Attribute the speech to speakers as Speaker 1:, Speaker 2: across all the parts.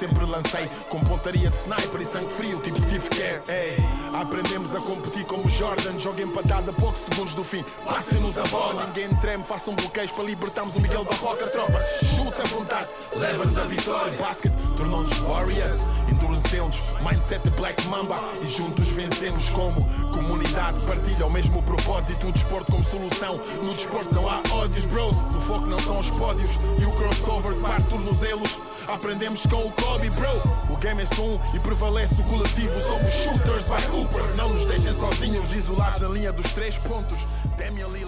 Speaker 1: sempre lancei com pontaria de sniper e sangue frio, tipo Steve Kerr. Ei, aprendemos a competir como Jordan, joga empatada a poucos segundos do fim. Passem-nos a bola, ninguém treme, façam bloqueios para libertarmos o Miguel Barroca. Tropa, chuta à vontade, leva-nos a vitória. Basket tornou-nos Warriors, endurecemos, mindset Black Mamba e juntos vencemos como comunidade. Partilha o mesmo propósito, o desporto como solução. No desporto não há ódios, bros. O foco não são os pódios e o crossover que parte tornozelos. Aprendemos com o Kobe, bro. O game é só um e prevalece o coletivo. Somos shooters by hoopers. Não nos deixem sozinhos, isolados na linha dos três pontos.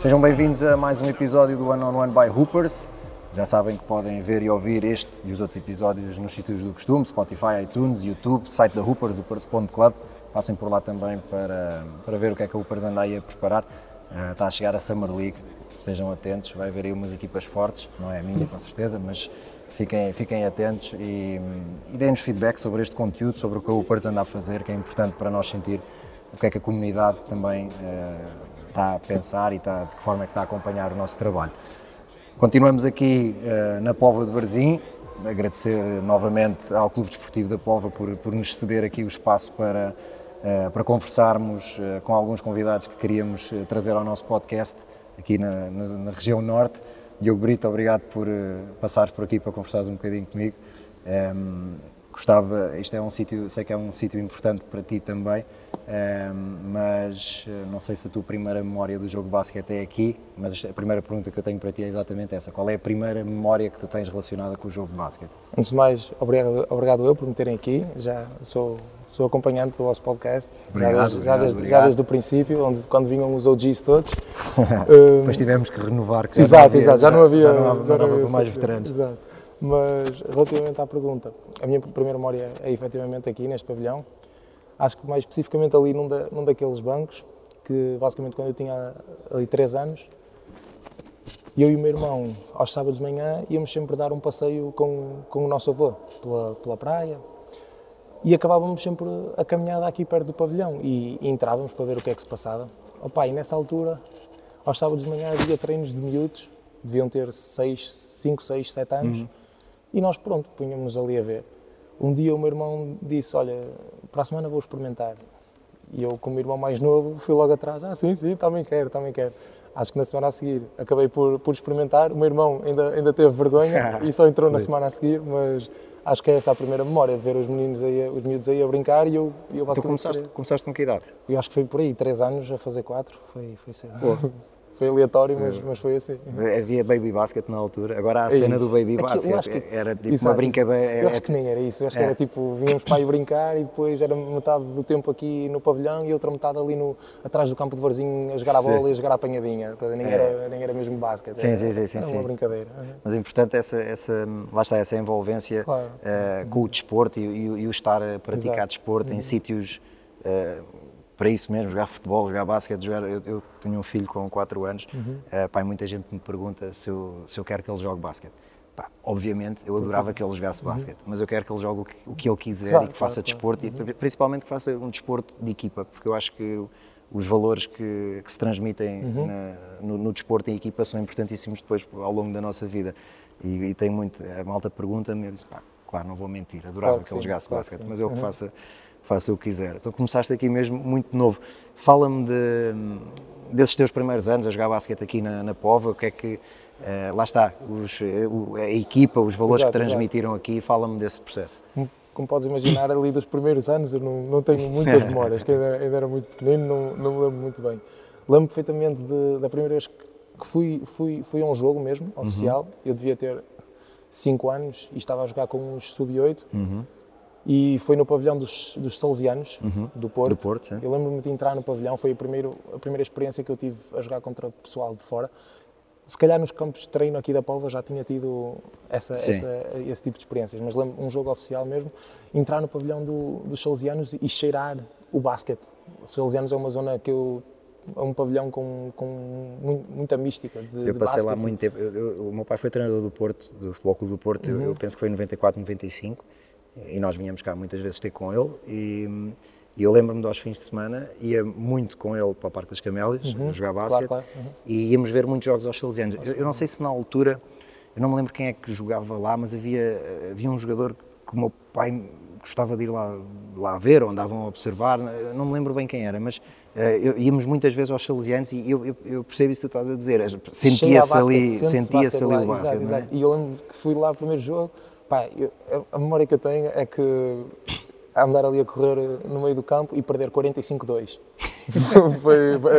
Speaker 2: Sejam bem-vindos a mais um episódio do One on One by Hoopers. Já sabem que podem ver e ouvir este e os outros episódios nos sítios do costume, Spotify, iTunes, YouTube, site da Hoopers, hoopers.club. Passem por lá também para, para ver o que é que a Hoopers anda aí a preparar. Ah, está a chegar a Summer League, estejam atentos, vai haver aí umas equipas fortes, não é a minha com certeza, mas fiquem, fiquem atentos e, e deem-nos feedback sobre este conteúdo, sobre o que a Hoopers anda a fazer, que é importante para nós sentir o que é que a comunidade também eh, está a pensar e está, de que forma é que está a acompanhar o nosso trabalho. Continuamos aqui eh, na Póvoa de Varzim, agradecer novamente ao Clube Desportivo da Póvoa por, por nos ceder aqui o espaço para, eh, para conversarmos eh, com alguns convidados que queríamos trazer ao nosso podcast aqui na, na- na região norte. Diogo Brito, obrigado por passares por aqui para conversares um bocadinho comigo. Ehm, gostava, isto é um sítio, sei que é um sítio importante para ti também, ehm, mas eh, não sei se a tua primeira memória do jogo de basquete é aqui, mas a primeira pergunta que eu tenho para ti é exatamente essa. Qual é a primeira memória que tu tens relacionada com o jogo de basquete?
Speaker 3: Antes de mais, obrigado, obrigado eu por me terem aqui. Já sou, sou acompanhante do vosso podcast.
Speaker 2: Obrigado,
Speaker 3: já, desde,
Speaker 2: obrigado,
Speaker 3: já, desde,
Speaker 2: obrigado.
Speaker 3: já desde o princípio, onde, quando vinham os OGs todos.
Speaker 2: Depois tivemos que renovar, que já
Speaker 3: exato,
Speaker 2: não havia,
Speaker 3: exato, já não havia.
Speaker 2: já não havia-
Speaker 3: já
Speaker 2: não
Speaker 3: havia
Speaker 2: para mais
Speaker 3: essa-
Speaker 2: veteranos.
Speaker 3: Exato. Mas relativamente à pergunta, a minha primeira memória é efetivamente aqui neste pavilhão. Acho que mais especificamente ali num, da, num daqueles bancos, que basicamente quando eu tinha ali 3 anos, eu e o meu irmão, aos sábados de manhã, íamos sempre dar um passeio com, com o nosso avô pela, pela praia e acabávamos sempre a caminhada aqui perto do pavilhão e, e entrávamos para ver o que é que se passava. Opa, e nessa altura, aos sábados de manhã, havia treinos de miúdos, deviam ter 5, 6, 7 anos, e nós, pronto, punhamos ali a ver. Um dia o meu irmão disse: Olha, para a semana vou experimentar. E eu, como irmão mais novo, fui logo atrás: Ah, sim, sim, também quero, também quero. Acho que na semana a seguir acabei por, por experimentar. O meu irmão ainda, ainda teve vergonha e só entrou na semana a seguir, mas acho que é essa a primeira memória, de ver os meninos aí, os miúdos aí a brincar e eu, eu
Speaker 2: Tu
Speaker 3: basicamente.
Speaker 2: começaste, começaste com que idade?
Speaker 3: Eu acho que foi por aí, três anos a fazer quatro, foi, foi cedo. foi aleatório, mas, mas foi assim.
Speaker 2: Havia baby basket na altura, agora há a
Speaker 3: Ei,
Speaker 2: cena do baby
Speaker 3: aquilo-
Speaker 2: basket,
Speaker 3: que-
Speaker 2: era tipo uma brincadeira.
Speaker 3: Eu acho que nem era isso, eu acho que
Speaker 2: É.
Speaker 3: era tipo, vínhamos para aí brincar e depois era metade do tempo aqui no pavilhão e outra metade ali no, atrás do campo de Varzinho a jogar a
Speaker 2: Sim.
Speaker 3: bola e a jogar a apanhadinha. Então, Nem,
Speaker 2: É.
Speaker 3: era, nem era mesmo basquete.
Speaker 2: Sim,
Speaker 3: era,
Speaker 2: sim, sim, sim,
Speaker 3: Era
Speaker 2: sim.
Speaker 3: uma brincadeira.
Speaker 2: Mas é importante essa, essa, lá está, essa envolvência
Speaker 3: Claro.
Speaker 2: eh, com o desporto e, e o- e o estar a praticar
Speaker 3: Exato. Uhum.
Speaker 2: desporto em sítios eh, para isso mesmo, jogar futebol, jogar basquete, jogar, eu, eu tenho um filho com 4 anos,
Speaker 3: Uhum.
Speaker 2: eh, pai, muita gente me pergunta se eu, se eu quero que ele jogue basquete. Pá, obviamente, eu adorava que ele jogasse basquete, mas eu quero que ele jogue o que, o que ele quiser
Speaker 3: Claro,
Speaker 2: e que faça
Speaker 3: Uhum. claro,
Speaker 2: desporto e principalmente que faça um desporto de equipa, porque eu acho que os valores que, que se transmitem
Speaker 3: Uhum.
Speaker 2: na- no, no desporto em equipa são importantíssimos depois ao longo da nossa vida. E, e tem muito, a malta pergunta-me, eu disse, pá, claro, não vou mentir, adorava que,
Speaker 3: que
Speaker 2: ele
Speaker 3: sim,
Speaker 2: jogasse
Speaker 3: claro que
Speaker 2: basquete, mas ele que
Speaker 3: Uhum.
Speaker 2: faça, faça o que quiser. Então começaste aqui mesmo muito novo. Fala-me de, desses teus primeiros anos a jogar basquete aqui na, na Pova, o que é que, eh, lá está, os, o- a equipa, os valores
Speaker 3: Exato,
Speaker 2: que
Speaker 3: exato.
Speaker 2: transmitiram aqui, fala-me desse processo.
Speaker 3: Como, como podes imaginar, ali dos primeiros anos eu não, não tenho muitas memórias, que ainda, ainda era muito pequenino, não, não me lembro muito bem. Lembro perfeitamente de- da primeira vez que fui, fui, fui a um jogo mesmo,
Speaker 2: Uhum.
Speaker 3: oficial. Eu devia ter 5 anos e estava a jogar com os sub-8.
Speaker 2: Uhum.
Speaker 3: E foi no pavilhão dos, dos Salesianos, do Porto.
Speaker 2: Do Porto.
Speaker 3: Eu lembro-me de entrar no pavilhão, foi a, primeiro, a primeira experiência que eu tive a jogar contra pessoal de fora. Se calhar nos campos de treino aqui da Póvoa já tinha tido essa, essa- esse tipo de experiências, mas lembro um jogo oficial mesmo, entrar no pavilhão do- dos Salesianos e cheirar o basquete. Os Salesianos é uma zona que eu é um pavilhão com, com mu- muita mística de,
Speaker 2: Eu
Speaker 3: de
Speaker 2: passei lá
Speaker 3: basquete.
Speaker 2: muito tempo. Eu- eu- o meu pai foi treinador do Porto, do Futebol Clube do Porto, eu-
Speaker 3: Uhum.
Speaker 2: eu penso que foi em 94, 95, e nós vinhamos cá muitas vezes ter com ele. E, e eu lembro-me de aos fins de semana, ia muito com ele para o Parque das Camélias, a jogar basquete,
Speaker 3: Uhum. claro, uhum.
Speaker 2: e íamos ver muitos jogos aos Salesianos. Eu, eu não sei se na altura, eu não me lembro quem é que jogava lá, mas havia, havia um jogador que o meu pai gostava de ir lá, lá ver, ou andavam a observar, não me lembro bem quem era, mas uh, íamos muitas vezes aos Salesianos e eu, eu, eu, percebo isso que tu estás a dizer, sentia-se ali, sentia-se ali o basquete. Exato, é?
Speaker 3: E eu lembro que fui lá o primeiro jogo, pá, eu, a memória que eu tenho é que andar ali a correr no meio do campo e perder 45-2. foi, foi,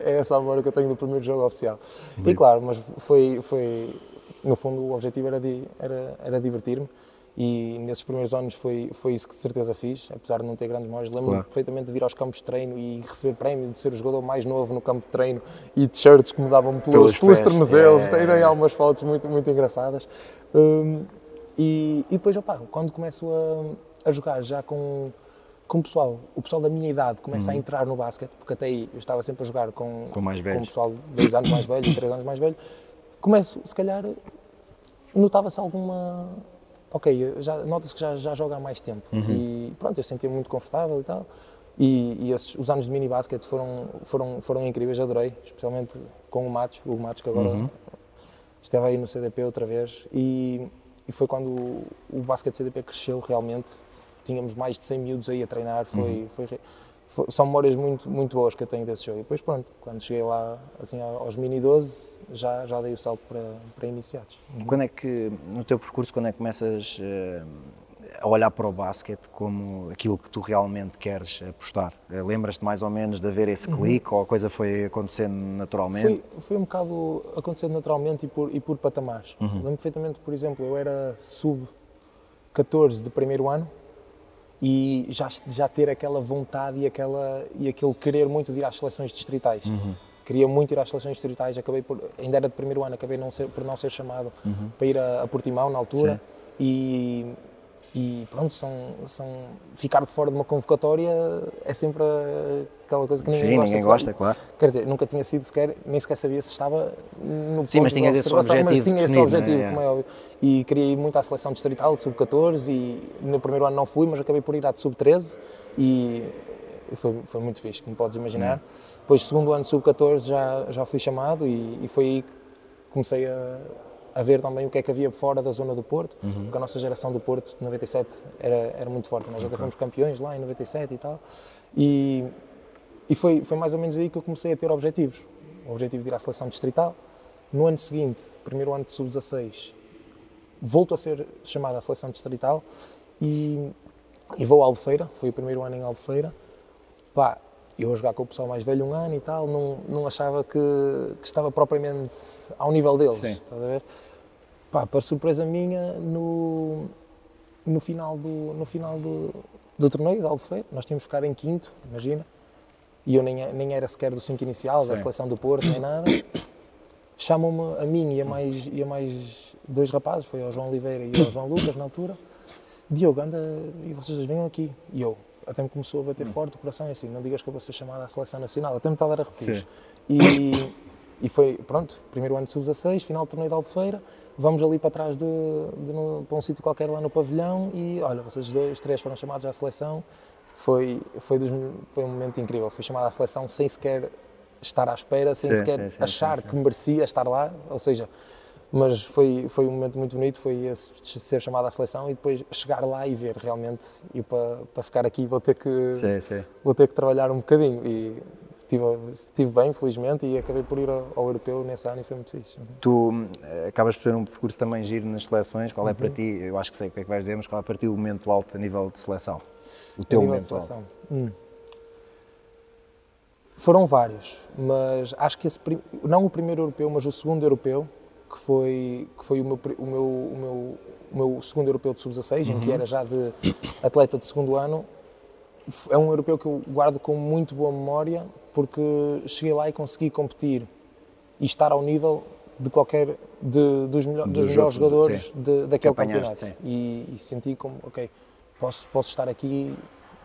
Speaker 3: é essa a memória que eu tenho do primeiro jogo oficial. E claro, mas foi, foi no fundo o objetivo era, era, era divertir-me e nesses primeiros anos foi, foi isso que de certeza fiz, apesar de não ter grandes memórias. Lembro-me claro. perfeitamente de vir aos campos de treino e receber prémio de ser o jogador mais novo no campo de treino e t-shirts que me davam pelos, pelos, pelos tornozelos. É. Tem algumas fotos muito, muito engraçadas. Um, e, e, depois, opa, quando começo a, a jogar já com, com o pessoal, o pessoal da minha idade começa uhum. a entrar no basquete, porque até aí eu estava sempre a jogar com,
Speaker 2: com, mais velhos.
Speaker 3: com o pessoal dois anos mais velho, três anos mais velho. Começo, se calhar, notava-se alguma ok, já nota-se que já, já joga há mais tempo. Uhum. E pronto, eu sentia muito confortável e tal. E, e esses, os anos de mini basquete foram, foram, foram incríveis, adorei, especialmente com o Matos, o Matos que agora uhum. esteve aí no CDP outra vez. E, e foi quando o, o basquete CDP cresceu realmente. Tínhamos mais de 100 miúdos aí a treinar, foi, uhum. foi, foi, são memórias muito, muito boas que eu tenho desse jogo. E depois, pronto, quando cheguei lá assim, aos mini 12, já, já dei o salto para, para iniciados.
Speaker 2: Uhum. Quando é que, no teu percurso, quando é que começas uh, a olhar para o basquete como aquilo que tu realmente queres apostar? Uh, Lembras-te mais ou menos de haver esse uhum. clique ou a coisa foi acontecendo naturalmente?
Speaker 3: Foi, foi um bocado acontecendo naturalmente e por, e por patamares. Uhum. Lembro perfeitamente, por exemplo, eu era sub-14 de primeiro ano e já, já ter aquela vontade e, aquela, e aquele querer muito de ir às seleções distritais. Uhum queria muito ir às seleções distritais, acabei por, ainda era de primeiro ano, acabei não ser, por não ser chamado uhum. para ir a, a, Portimão na altura e, e, pronto, são, são, ficar de fora de uma convocatória é sempre aquela coisa que ninguém
Speaker 2: Sim,
Speaker 3: gosta.
Speaker 2: ninguém gosta, claro.
Speaker 3: Quer dizer, nunca tinha sido sequer, nem sequer sabia se estava no
Speaker 2: Sim, mas tinha esse objetivo
Speaker 3: mas tinha
Speaker 2: esse
Speaker 3: objetivo,
Speaker 2: é?
Speaker 3: como é óbvio. E queria ir muito à seleção distrital, sub-14 e no primeiro ano não fui, mas acabei por ir à de sub-13 e foi, foi muito fixe, como podes imaginar. Uhum. Depois, segundo ano sub-14, já, já fui chamado e, e, foi aí que comecei a, a ver também o que é que havia fora da zona do Porto, uhum. porque a nossa geração do Porto, de 97, era, era muito forte. Nós okay. fomos campeões lá em 97 e tal. E, e foi, foi mais ou menos aí que eu comecei a ter objetivos. O objetivo de ir à seleção distrital. No ano seguinte, primeiro ano de sub-16, volto a ser chamado à seleção distrital e, e vou à Albufeira, foi o primeiro ano em Albufeira, pá, eu a jogar com o pessoal mais velho um ano e tal, não, não achava que, que estava propriamente ao nível deles, Sim. estás a ver? Pá, para surpresa minha, no, no final do, no final do, do torneio da Albufeira, nós tínhamos ficado em quinto, imagina, e eu nem, nem era sequer do 5 inicial, Sim. da seleção do Porto, nem nada. Chamam-me a mim e a, mais, e a mais dois rapazes, foi ao João Oliveira e ao João Lucas na altura. Diogo, anda e vocês venham aqui. E eu, até me começou a bater hum. forte o coração e assim, não digas que eu vou ser chamada à seleção nacional, até me está a dar arrepios. E, e foi, pronto, primeiro ano de sub-16, final do torneio de Albufeira, vamos ali para trás de, de, de para um sítio qualquer lá no pavilhão e olha, vocês dois, os três foram chamados à seleção, foi, foi, dos, foi um momento incrível, fui chamado à seleção sem sequer estar à espera, sem sim, sequer sim, sim, achar que merecia estar lá, ou seja, mas foi, foi um momento muito bonito, foi esse, ser chamado à seleção e depois chegar lá e ver realmente, e para, para ficar aqui vou ter, que, sim, sim. vou ter que trabalhar um bocadinho e estive, estive bem, felizmente, e acabei por ir ao, ao, europeu nesse ano e foi muito fixe. Uhum.
Speaker 2: Tu eh, acabas de fazer um percurso também giro nas seleções, qual é uhum. para ti, eu acho que sei o que é que vais dizer, mas qual é para ti o momento alto a nível de seleção? O teu momento alto? Hum.
Speaker 3: Foram vários, mas acho que esse, não o primeiro europeu, mas o segundo europeu, que foi, que foi o, meu, o, meu, o, meu, o meu segundo europeu de sub-16, uhum. em que uhum. era já de atleta de segundo ano. É um europeu que eu guardo com muito boa memória, porque cheguei lá e consegui competir e estar ao nível de qualquer de, dos, melhor, dos, dos melhores jogadores de, daquele campeonato. E, e, senti como, ok, posso, posso estar aqui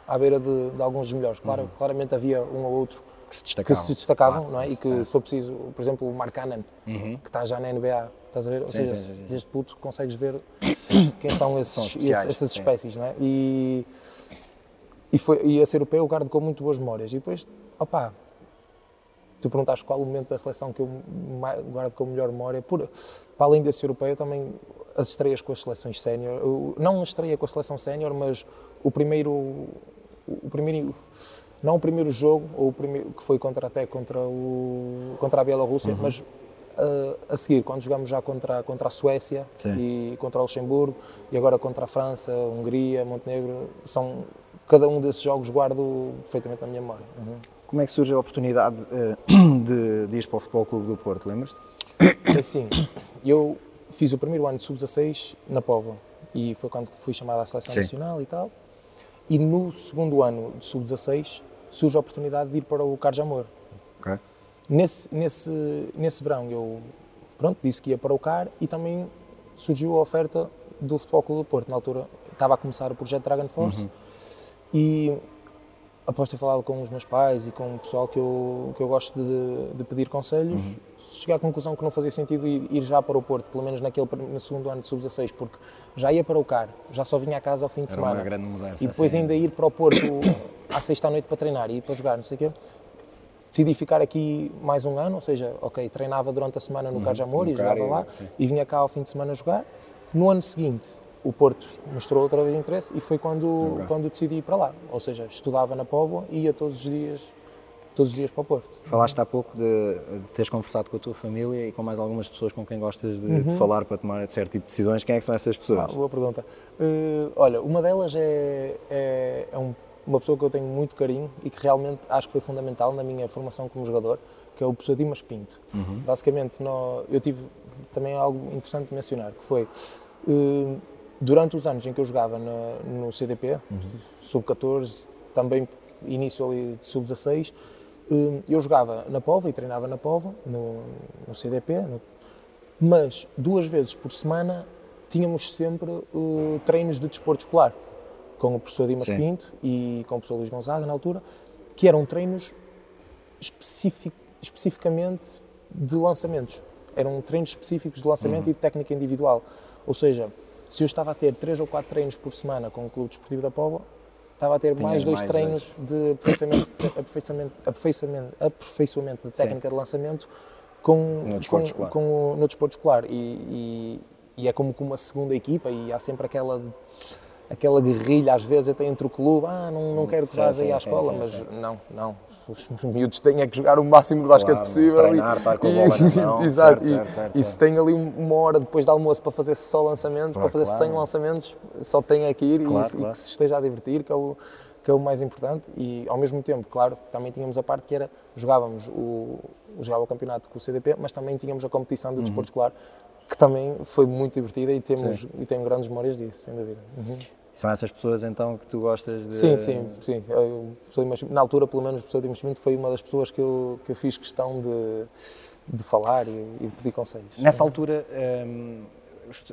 Speaker 3: à beira de, de alguns dos melhores. Claro, uhum. Claramente havia um ou outro
Speaker 2: que se destacavam,
Speaker 3: que se destacavam não é? E que, se for preciso, por exemplo, o Mark Cannon, uhum. que está já na NBA, estás a ver? Ou sim, seja, sim, sim, desde puto consegues ver quem são, esses, são essas espécies, não é? E, e, foi, e esse europeu eu guardo com muito boas memórias. E depois, opá, tu perguntaste qual o momento da seleção que eu guardo com melhor memória, por, para além desse europeu, também as estreias com as seleções sénior, não a estreia com a seleção sénior, mas o primeiro, o primeiro, não o primeiro jogo, ou o primeiro que foi contra até contra o contra a Bielorrússia,
Speaker 2: Uhum.
Speaker 3: mas uh, a seguir quando jogamos já contra contra a Suécia
Speaker 2: Sim.
Speaker 3: e contra o Luxemburgo e agora contra a França, Hungria, Montenegro, são cada um desses jogos guardo perfeitamente na minha memória. Uhum.
Speaker 2: Como é que surge a oportunidade eh, de, de ir para o Futebol Clube do Porto, lembras-te?
Speaker 3: É Assim, eu fiz o primeiro ano de sub-16 na Póvoa e foi quando fui chamado à seleção
Speaker 2: Sim.
Speaker 3: nacional e tal. E no segundo ano de sub-16 surge a oportunidade de ir para o Carlos Amor.
Speaker 2: Ok.
Speaker 3: Nesse, nesse, nesse verão eu pronto, disse que ia para o CAR e também surgiu a oferta do Futebol Clube do Porto. Na altura estava a começar o projeto Dragon Force e após ter falado com os meus pais e com o pessoal que eu, que eu gosto de, de pedir conselhos, cheguei à conclusão que não fazia sentido ir, ir já para o Porto, pelo menos naquele, no segundo ano de sub-16, porque já ia para o CAR, já só vinha a casa ao fim de
Speaker 2: Era uma
Speaker 3: semana.
Speaker 2: grande mudança.
Speaker 3: E depois
Speaker 2: assim.
Speaker 3: ainda ir para o Porto à sexta à noite para treinar e para jogar, não sei o quê. Decidi ficar aqui mais um ano, ou seja, ok, treinava durante a semana no Carlos Amor
Speaker 2: no
Speaker 3: e jogava lá
Speaker 2: sim.
Speaker 3: e vinha cá ao fim de semana jogar. No ano seguinte, o Porto mostrou outra vez interesse e foi quando,
Speaker 2: Ok.
Speaker 3: quando decidi ir para lá. Ou seja, estudava na Póvoa e ia todos os dias, todos os dias para o Porto.
Speaker 2: Falaste há pouco de, de teres conversado com a tua família e com mais algumas pessoas com quem gostas de, de falar para tomar certo tipo de decisões. Quem é que são essas pessoas?
Speaker 3: Ah, boa pergunta. Eh, olha, uma delas é, é, é um- uma pessoa que eu tenho muito carinho e que realmente acho que foi fundamental na minha formação como jogador, que é o professor Dimas Pinto. Basicamente, nó- eu tive também algo interessante de mencionar, que foi eh, durante os anos em que eu jogava na- no CDP, sub-14, também início ali de sub-16, eh, eu jogava na Pova e treinava na Pova, no, no CDP, no- mas duas vezes por semana tínhamos sempre uh, treinos de desporto escolar com o professor Dimas
Speaker 2: Sim.
Speaker 3: Pinto e com o professor Luís Gonzaga na altura, que eram treinos especific- especificamente de lançamentos. Eram treinos específicos de
Speaker 2: Uhum.
Speaker 3: lançamento e de técnica individual. Ou seja, se eu estava a ter três ou quatro treinos por semana com o Clube Desportivo da Póvoa, estava a ter
Speaker 2: Tinhas
Speaker 3: mais dois
Speaker 2: mais
Speaker 3: treinos de aperfeiçoamento, aperfeiçoamento, aperfeiçoamento, de técnica de lançamento com,
Speaker 2: No desporto
Speaker 3: com-
Speaker 2: escolar.
Speaker 3: com no desporto escolar. E, e- e é como com uma segunda equipa e há sempre aquela aquela guerrilha às vezes até entre o clube, ah, não, não quero que
Speaker 2: Sim,
Speaker 3: vás
Speaker 2: sim,
Speaker 3: aí à
Speaker 2: sim,
Speaker 3: escola,
Speaker 2: sim,
Speaker 3: mas
Speaker 2: sim.
Speaker 3: não, não. Os miúdos têm é que jogar o máximo de basquete
Speaker 2: Claro,
Speaker 3: possível.
Speaker 2: treinar,
Speaker 3: e,
Speaker 2: estar com a
Speaker 3: e-
Speaker 2: bola na mão,
Speaker 3: Exato.
Speaker 2: certo,
Speaker 3: e,
Speaker 2: certo, certo,
Speaker 3: e se tem ali um- uma hora depois do almoço para fazer só lançamentos,
Speaker 2: Claro,
Speaker 3: para fazer
Speaker 2: claro.
Speaker 3: 100 lançamentos, só tem é que ir e-
Speaker 2: Claro,
Speaker 3: e,
Speaker 2: claro.
Speaker 3: que se esteja a divertir, que é, o, que é o mais importante. E ao mesmo tempo, claro, também tínhamos a parte que era jogávamos o, jogava o campeonato com o CDP, mas também tínhamos a competição
Speaker 2: Uhum.
Speaker 3: do desporto escolar, que também foi muito divertida e temos e tenho grandes memórias disso, sem dúvida. Uhum.
Speaker 2: São essas pessoas então que tu gostas de.
Speaker 3: Sim, sim, sim. Eu, na altura, pelo menos, o professor Dimas Pinto foi uma das pessoas que eu, que eu fiz questão de, de falar e, e de pedir conselhos.
Speaker 2: Nessa altura, hum,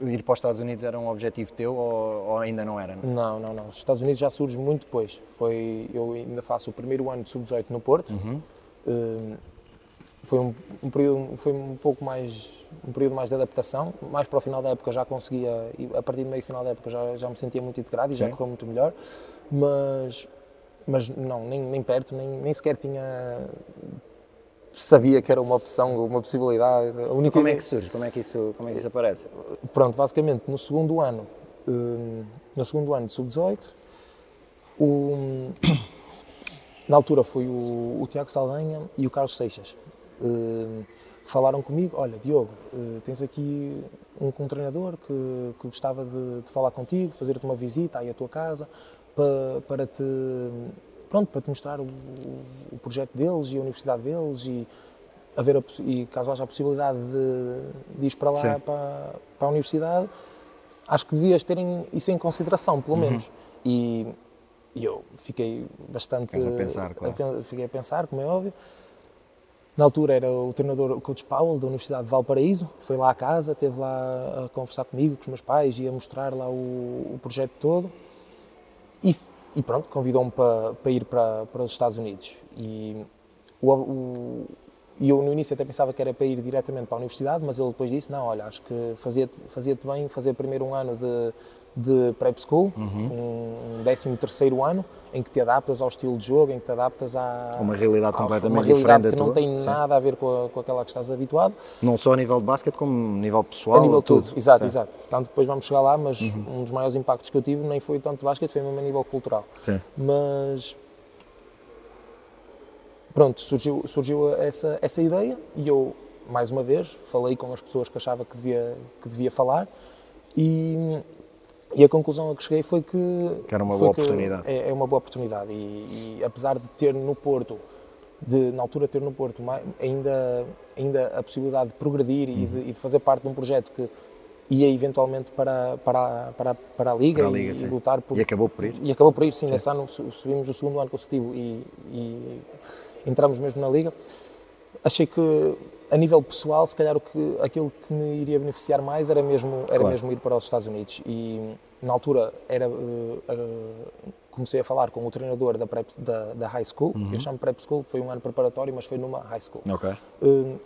Speaker 2: ir para os Estados Unidos era um objetivo teu ou, ou ainda não era?
Speaker 3: Não, não, não. Os Estados Unidos já surge muito depois. Foi, eu ainda faço o primeiro ano de sub-18 no Porto. Hum, foi um, um período, foi um pouco mais, um período mais de adaptação. Mais para o final da época já conseguia, e a partir do meio final da época já, já me sentia muito integrado e já
Speaker 2: Sim.
Speaker 3: correu muito melhor. Mas, mas não, nem, nem perto, nem, nem sequer tinha sabia que era uma opção, uma possibilidade. A única
Speaker 2: Como é que surge? Como é que isso, como é que isso aparece?
Speaker 3: Pronto, basicamente no segundo ano, hum, no segundo ano de sub-18, o- na altura foi o, o Tiago Saldanha e o Carlos Seixas. Hum, falaram comigo, olha Diogo, eh, tens aqui um, um treinador que, que gostava de, de falar contigo, fazer-te uma visita aí à tua casa, para, para te pronto, para te mostrar o, o projeto deles e a universidade deles e haver a, e caso haja a possibilidade de, de ir para lá para, para a universidade, acho que devias ter em- isso em consideração, pelo
Speaker 2: Uhum.
Speaker 3: menos. E, e eu fiquei bastante.
Speaker 2: A pensar, claro.
Speaker 3: pen- Fiquei a pensar, como é óbvio. Na altura era o treinador, coach Powell, da Universidade de Valparaíso, foi lá à casa, esteve lá a conversar comigo, com os meus pais, e a mostrar lá o, o projeto todo. E, e pronto, convidou-me para, para ir para, para os Estados Unidos. E o, o- eu no início até pensava que era para ir diretamente para a universidade, mas ele depois disse, não, olha, acho que fazia-te fazia-te bem fazer primeiro um ano de, de prep school, um 13 terceiro ano, em que te adaptas ao estilo de jogo, em que te adaptas à
Speaker 2: Uma realidade completamente
Speaker 3: uma realidade
Speaker 2: diferente
Speaker 3: que não tem
Speaker 2: sim.
Speaker 3: nada a ver com, a- com aquela que estás habituado.
Speaker 2: Não só a nível de basquete, como a nível pessoal.
Speaker 3: A nível de tudo, exato,
Speaker 2: Sim. Uhum.
Speaker 3: exato. Portanto, depois vamos chegar lá, mas um dos maiores impactos que eu tive nem foi tanto de basquete, foi mesmo a nível cultural.
Speaker 2: Sim.
Speaker 3: Mas pronto, surgiu, surgiu essa, essa ideia e eu, mais uma vez, falei com as pessoas que achava que devia, que devia falar e, e a conclusão a que cheguei foi que.
Speaker 2: Que era uma boa oportunidade.
Speaker 3: É, é uma boa oportunidade e, e apesar de ter no Porto, de, na altura ter no Porto ainda, ainda a possibilidade de progredir e,
Speaker 2: Uhum.
Speaker 3: de, e de fazer parte de um projeto que ia eventualmente para, para, para, para a Liga,
Speaker 2: Para a Liga,
Speaker 3: e, e lutar por,
Speaker 2: E acabou por ir.
Speaker 3: e acabou por ir, sim, nesse ano su- subimos o segundo ano consecutivo e, e entramos mesmo na Liga. Achei que, a nível pessoal, se calhar o que, aquilo que me iria beneficiar mais era mesmo, era
Speaker 2: Claro.
Speaker 3: mesmo ir para os Estados Unidos. E na altura era, eh, eh, comecei a falar com o treinador da, prep, da, da high school,
Speaker 2: Uhum.
Speaker 3: eu chamo prep school, foi um ano preparatório, mas foi numa high school
Speaker 2: Ok.
Speaker 3: eh,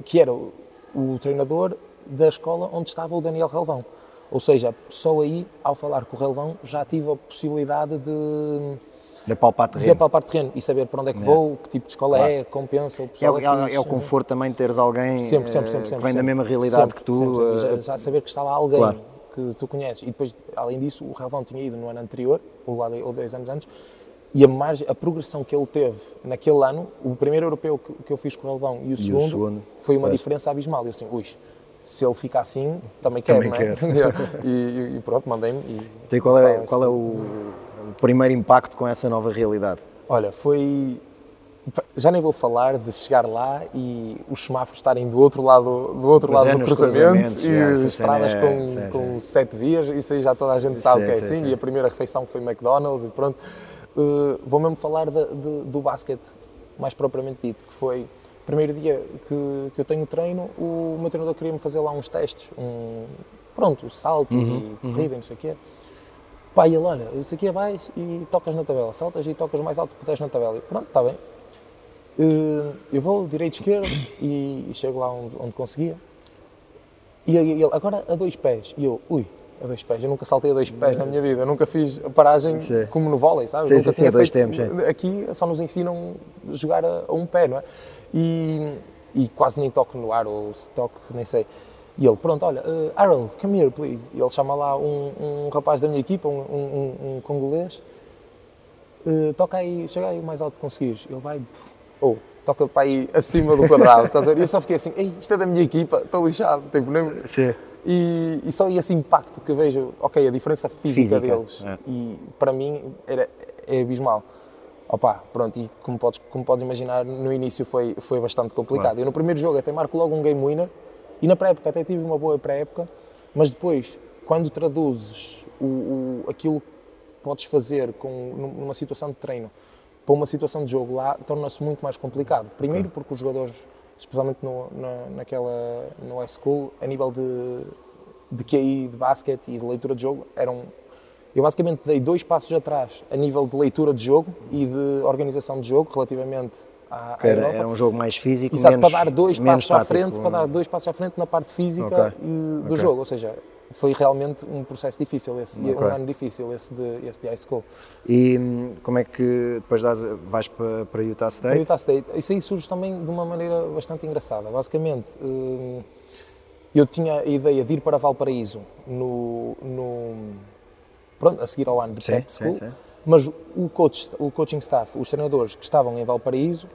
Speaker 3: que era o, o treinador da escola onde estava o Daniel Relvão. Ou seja, só aí, ao falar com o Relvão, já tive a possibilidade de, De
Speaker 2: terreno.
Speaker 3: apalpar terreno e saber para onde é que vou, que tipo de escola
Speaker 2: Claro.
Speaker 3: é, compensa, o
Speaker 2: É,
Speaker 3: pessoal
Speaker 2: o-
Speaker 3: é,
Speaker 2: é, é o conforto também de teres alguém
Speaker 3: Sempre, sempre,
Speaker 2: eh,
Speaker 3: sempre, sempre.
Speaker 2: que vem da mesma realidade que tu.
Speaker 3: sempre.
Speaker 2: eh,
Speaker 3: Já, já saber que está lá alguém
Speaker 2: Claro.
Speaker 3: que tu conheces. E depois, além disso, o Relvão tinha ido no ano anterior, ou, há- ou dois anos antes, e a, margem, a progressão que ele teve naquele ano, o primeiro europeu que, que eu fiz com o Relvão e o segundo,
Speaker 2: segundo,
Speaker 3: foi uma
Speaker 2: pois.
Speaker 3: diferença abismal. Eu assim, ui, se ele fica assim, também quero,
Speaker 2: Também
Speaker 3: não é? e, e- e pronto, mandei-me. e-
Speaker 2: Então, qual é, qual é o, o primeiro impacto com essa nova realidade?
Speaker 3: Olha, foi. Já nem vou falar de chegar lá e os semáforos estarem do outro lado do, outro
Speaker 2: Pois
Speaker 3: lado
Speaker 2: é,
Speaker 3: do cruzamento e
Speaker 2: essa
Speaker 3: estradas
Speaker 2: é-
Speaker 3: com,
Speaker 2: sim,
Speaker 3: com
Speaker 2: sim.
Speaker 3: sete vias, isso aí já toda a gente sabe
Speaker 2: Sim,
Speaker 3: que é
Speaker 2: sim,
Speaker 3: assim.
Speaker 2: sim.
Speaker 3: E a primeira refeição foi McDonald's e pronto. Uh, vou mesmo falar da- de- do basquete, mais propriamente dito, que foi. Primeiro dia que, que eu tenho treino, o meu treinador queria-me fazer lá uns testes, um, pronto, salto
Speaker 2: Uhum,
Speaker 3: e corrida, e não sei o quê. Pá, e ele, olha, isso aqui é baixo e tocas na tabela, saltas e tocas o mais alto que puderes na tabela. E pronto, está bem. Eh, eu vou direito, esquerdo e, chego lá onde, onde conseguia. E ele, agora a dois pés. E eu, ui, a dois pés. Eu nunca saltei a dois pés na minha vida. Eu nunca fiz a paragem
Speaker 2: Sim.
Speaker 3: como no vôlei, sabe?
Speaker 2: Sim,
Speaker 3: nunca
Speaker 2: sim, sim, a dois tempos,
Speaker 3: Aqui só nos ensinam a jogar a, a um pé, não é? E, e quase nem toco no ar, ou se toco, nem sei. E ele, pronto, olha, eh, Harold, come here, please. E ele chama lá um, um rapaz da minha equipa, um, um, um, congolês. Eh, toca aí, chega aí o mais alto que conseguires. Ele vai, ou toca para aí acima do quadrado, estás a ver? E eu só fiquei assim, ei, isto é da minha equipa, estou lixado, tipo, nem...
Speaker 2: Sim.
Speaker 3: E, e só esse impacto que eu vejo, ok, a diferença física,
Speaker 2: Física,
Speaker 3: deles,
Speaker 2: é.
Speaker 3: e para mim era, é abismal. Opa, pronto, e como podes, como podes imaginar, no início foi, foi bastante complicado.
Speaker 2: Claro.
Speaker 3: Eu no primeiro jogo até marco logo um game winner, e na pré-época até tive uma boa pré-época, mas depois, quando traduzes o, o, aquilo que podes fazer com, numa situação de treino para uma situação de jogo lá, torna-se muito mais complicado. Primeiro porque os jogadores, especialmente no, na, naquela, no high school, a nível de, de QI, de basquete e de leitura de jogo, eram eu basicamente dei dois passos atrás a nível de leitura de jogo e de organização de jogo relativamente à, à
Speaker 2: Era,
Speaker 3: Europa.
Speaker 2: era um jogo mais físico,
Speaker 3: E sabe,
Speaker 2: menos,
Speaker 3: para dar dois passos à
Speaker 2: tático.
Speaker 3: frente, para dar dois passos à frente na parte física
Speaker 2: Ok,
Speaker 3: e do
Speaker 2: ok.
Speaker 3: jogo, ou seja, foi realmente um processo difícil, esse,
Speaker 2: Ok.
Speaker 3: um ano difícil esse de, esse de high school.
Speaker 2: E hum, como é que depois dás, vais para, para Utah
Speaker 3: Para
Speaker 2: State?
Speaker 3: Utah State, isso aí surge também de uma maneira bastante engraçada. Basicamente, hum, eu tinha a ideia de ir para Valparaíso no, no, pronto, a seguir ao ano de
Speaker 2: Sim,
Speaker 3: prep
Speaker 2: sim,
Speaker 3: school,
Speaker 2: sim.
Speaker 3: Mas o, coach, o coaching staff, os treinadores que estavam em Valparaíso,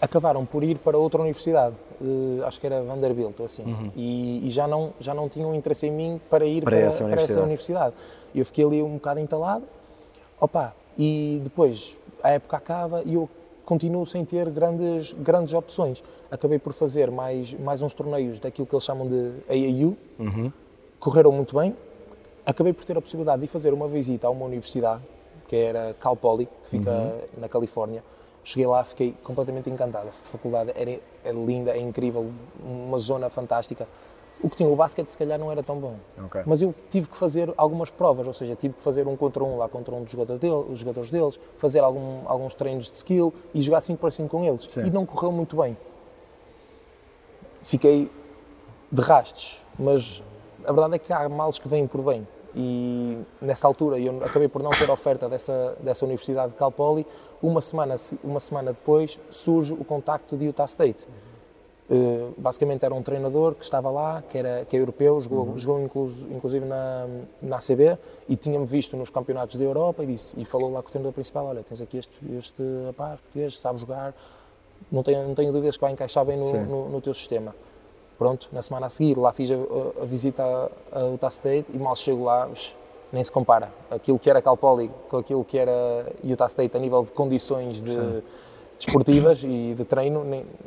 Speaker 3: acabaram por ir para outra universidade, eh, acho que era Vanderbilt ou assim, e, e já, não, já não tinham interesse em mim para ir
Speaker 2: Para
Speaker 3: para,
Speaker 2: essa
Speaker 3: para essa
Speaker 2: universidade.
Speaker 3: universidade. E eu fiquei ali um bocado entalado, opa, e depois a época acaba e eu continuo sem ter grandes, grandes opções. Acabei por fazer mais, mais uns torneios daquilo que eles chamam de AAU, correram muito bem. Acabei por ter a possibilidade de fazer uma visita a uma universidade, que era Cal Poly, que fica na Califórnia. Cheguei lá, fiquei completamente encantado. A faculdade era, é linda, é incrível, uma zona fantástica. O que tinha o basquete, se calhar, não era tão bom.
Speaker 2: Ok.
Speaker 3: Mas eu tive que fazer algumas provas, ou seja, tive que fazer um contra um lá contra um dos jogadores, dele, os jogadores deles, fazer algum, alguns treinos de skill e jogar 5 por 5 com eles.
Speaker 2: Sim.
Speaker 3: E não correu muito bem. Fiquei de rastos, mas a verdade é que há males que vêm por bem. E nessa altura eu acabei por não ter oferta dessa, dessa Universidade de Cal Poly. Uma semana, uma semana depois surge o contacto de Utah State. Uh, basicamente era um treinador que estava lá, que, era, que é europeu, jogou, uhum. jogou inclu, inclusive na, na ACB e tinha-me visto nos campeonatos da Europa e, disse, e falou lá com o treinador principal, olha, tens aqui este, este rapaz português, sabe jogar, não tenho, não tenho dúvidas que vai encaixar bem no, no, no, teu sistema. Pronto, na semana a seguir lá fiz a, a visita a, a Utah State e mal chego lá, nem se compara. Aquilo que era Cal Poly com aquilo que era Utah State a nível de condições de... Desportivas e de treino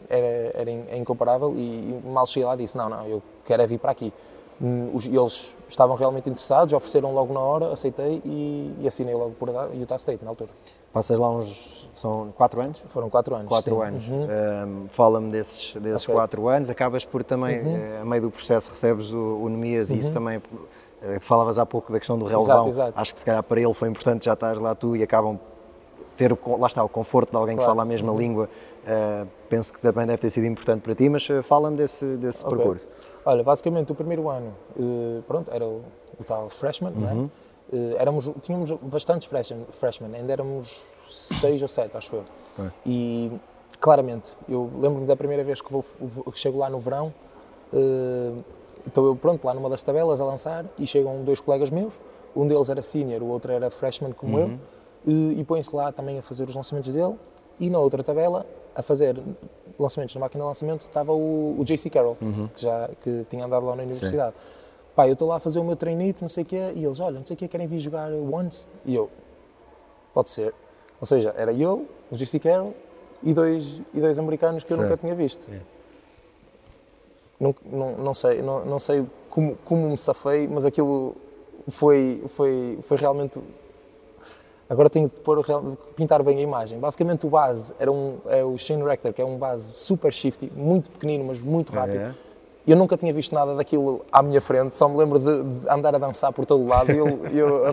Speaker 3: era, era é incomparável e mal cheguei lá disse, não, não, eu quero é vir para aqui. Hum, eles estavam realmente interessados, ofereceram logo na hora, aceitei e, e assinei logo por Utah State na altura.
Speaker 2: Passas lá uns, são quatro anos?
Speaker 3: Foram quatro anos,
Speaker 2: Quatro
Speaker 3: sim.
Speaker 2: anos. Uhum. Um, Fala-me desses, desses okay. quatro anos, acabas por também, uhum. Eh, a meio do processo recebes o, o NEMIAS uhum. e isso uhum. também, eh, falavas há pouco da questão do relevão, exato, exato. acho que se calhar para ele foi importante já estás lá tu e acabam ter, lá está, o conforto de alguém claro. que fala a mesma uhum. língua, uh, penso que também deve ter sido importante para ti, mas fala-me desse, desse okay. percurso.
Speaker 3: Olha, basicamente o primeiro ano, pronto, era o, o, tal freshman, uhum. não é? Uhum. éramos, tínhamos bastantes freshmen, freshmen, ainda éramos seis ou sete, acho eu. É. E claramente, eu lembro-me da primeira vez que, vou, que chego lá no verão, estou eu pronto lá numa das tabelas a lançar e chegam dois colegas meus, um deles era senior, o outro era freshman como uhum. eu, e, e põe-se lá também a fazer os lançamentos dele e na outra tabela a fazer lançamentos na máquina de lançamento estava o, o JC Carroll, uhum. que já que tinha andado lá na universidade. Sim. Pá, eu estou lá a fazer o meu treinito, não sei o quê, e eles, olha, não sei o quê, querem vir jogar once? E eu, pode ser. Ou seja, era eu, o JC Carroll e dois, e dois americanos que eu nunca tinha visto. Não, não, não, sei, não, não sei como, como me safei, mas aquilo foi, foi, foi realmente Agora tenho de pôr, pintar bem a imagem. Basicamente o base era um, é o Shane Rector, que é um base super shifty, muito pequenino, mas muito rápido. É. Eu nunca tinha visto nada daquilo à minha frente, só me lembro de, de andar a dançar por todo o lado e eu, eu a,